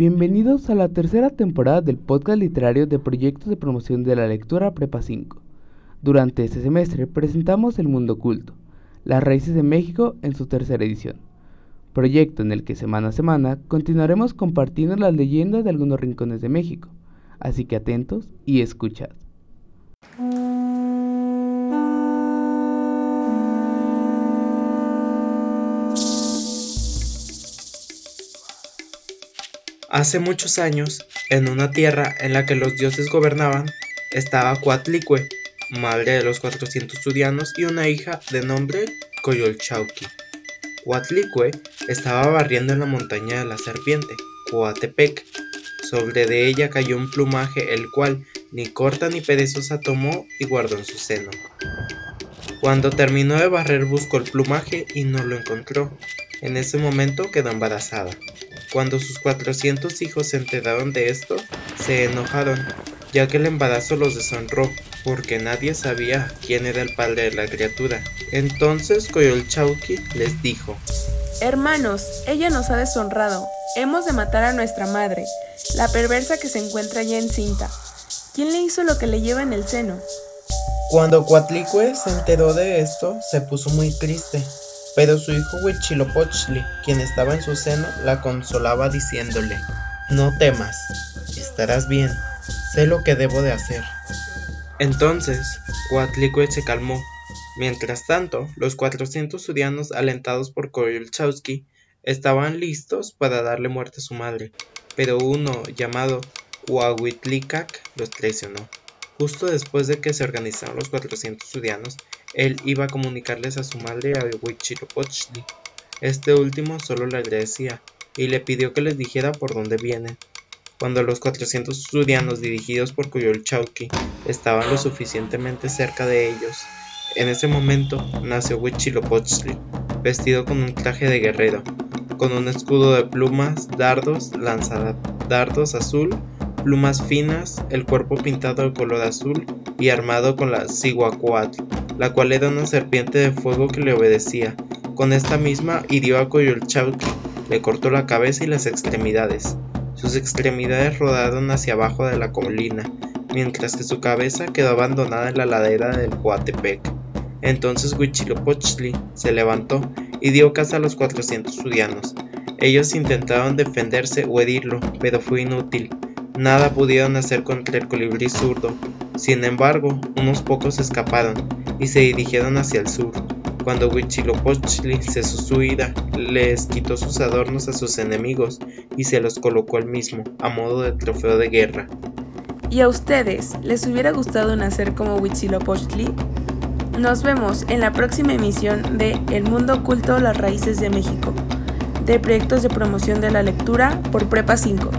Bienvenidos a la tercera temporada del podcast literario de proyectos de promoción de la lectura Prepa 5. Durante este semestre presentamos El Mundo Oculto, las raíces de México en su tercera edición, proyecto en el que semana a semana continuaremos compartiendo las leyendas de algunos rincones de México, así que atentos y escuchad. Hace muchos años, en una tierra en la que los dioses gobernaban, estaba Coatlicue, madre de los 400 estudianos y una hija de nombre Coyolchauqui. Coatlicue estaba barriendo en la montaña de la serpiente, Coatepec. Sobre de ella cayó un plumaje el cual ni corta ni perezosa tomó y guardó en su seno. Cuando terminó de barrer buscó el plumaje y no lo encontró. En ese momento quedó embarazada. Cuando sus 400 hijos se enteraron de esto, se enojaron, ya que el embarazo los deshonró, porque nadie sabía quién era el padre de la criatura. Entonces Coyolchauqui les dijo, Hermanos, ella nos ha deshonrado. Hemos de matar a nuestra madre, la perversa que se encuentra ya encinta. ¿Quién le hizo lo que le lleva en el seno? Cuando Coatlicue se enteró de esto, se puso muy triste pero su hijo Huitzilopochtli, quien estaba en su seno, la consolaba diciéndole, No temas, estarás bien, sé lo que debo de hacer. Entonces, Coatlicue se calmó. Mientras tanto, los 400 surianos, alentados por Koyolchowski, estaban listos para darle muerte a su madre, pero uno llamado Huahuitlicac los traicionó. Justo después de que se organizaron los 400 surianos, él iba a comunicarles a su madre a Huitzilopochtli. Este último solo le agradecía y le pidió que les dijera por dónde vienen. Cuando los 400 estudianos dirigidos por Coyolchauqui estaban lo suficientemente cerca de ellos, en ese momento nació Huitzilopochtli, vestido con un traje de guerrero, con un escudo de plumas, dardos, dardos azul, plumas finas, el cuerpo pintado de color azul y armado con la Cihuacuatl, la cual era una serpiente de fuego que le obedecía. Con esta misma hirió a Coyolchauqui, le cortó la cabeza y las extremidades. Sus extremidades rodaron hacia abajo de la colina, mientras que su cabeza quedó abandonada en la ladera del Coatepec. Entonces Huitzilopochtli se levantó y dio caza a los 400 sudianos. Ellos intentaron defenderse o herirlo, pero fue inútil. Nada pudieron hacer contra el colibrí zurdo. Sin embargo, unos pocos escaparon, y se dirigieron hacia el sur. Cuando Huitzilopochtli cesó su ira, les quitó sus adornos a sus enemigos y se los colocó él mismo, a modo de trofeo de guerra. ¿Y a ustedes les hubiera gustado nacer como Huitzilopochtli? Nos vemos en la próxima emisión de El Mundo Oculto, las Raíces de México, de proyectos de promoción de la lectura por Prepa 5.